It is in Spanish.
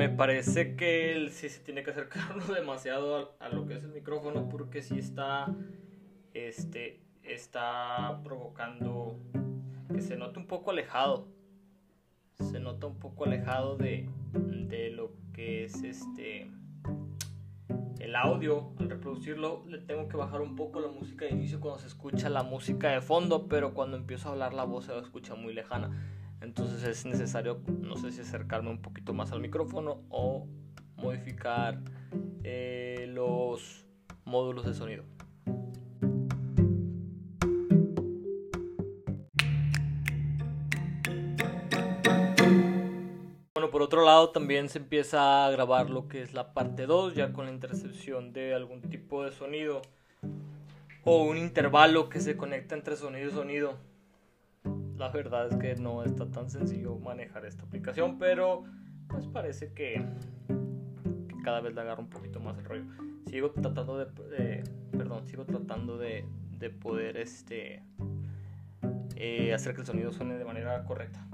me parece que él sí se tiene que acercarlo demasiado a, lo que es el micrófono porque sí está, este, está provocando que se note un poco alejado. Se nota un poco alejado de, de lo que es este el audio, al reproducirlo, le tengo que bajar un poco la música de inicio cuando se escucha la música de fondo, pero cuando empiezo a hablar la voz se escucha muy lejana. Entonces es necesario, no sé si acercarme un poquito más al micrófono o modificar eh, los módulos de sonido. Bueno, por otro lado también se empieza a grabar lo que es la parte 2, ya con la intercepción de algún tipo de sonido o un intervalo que se conecta entre sonido y sonido. La verdad es que no está tan sencillo manejar esta aplicación, pero pues parece que, cada vez le agarra un poquito más el rollo. Sigo tratando de, perdón, sigo tratando de, de poder este eh, hacer que el sonido suene de manera correcta.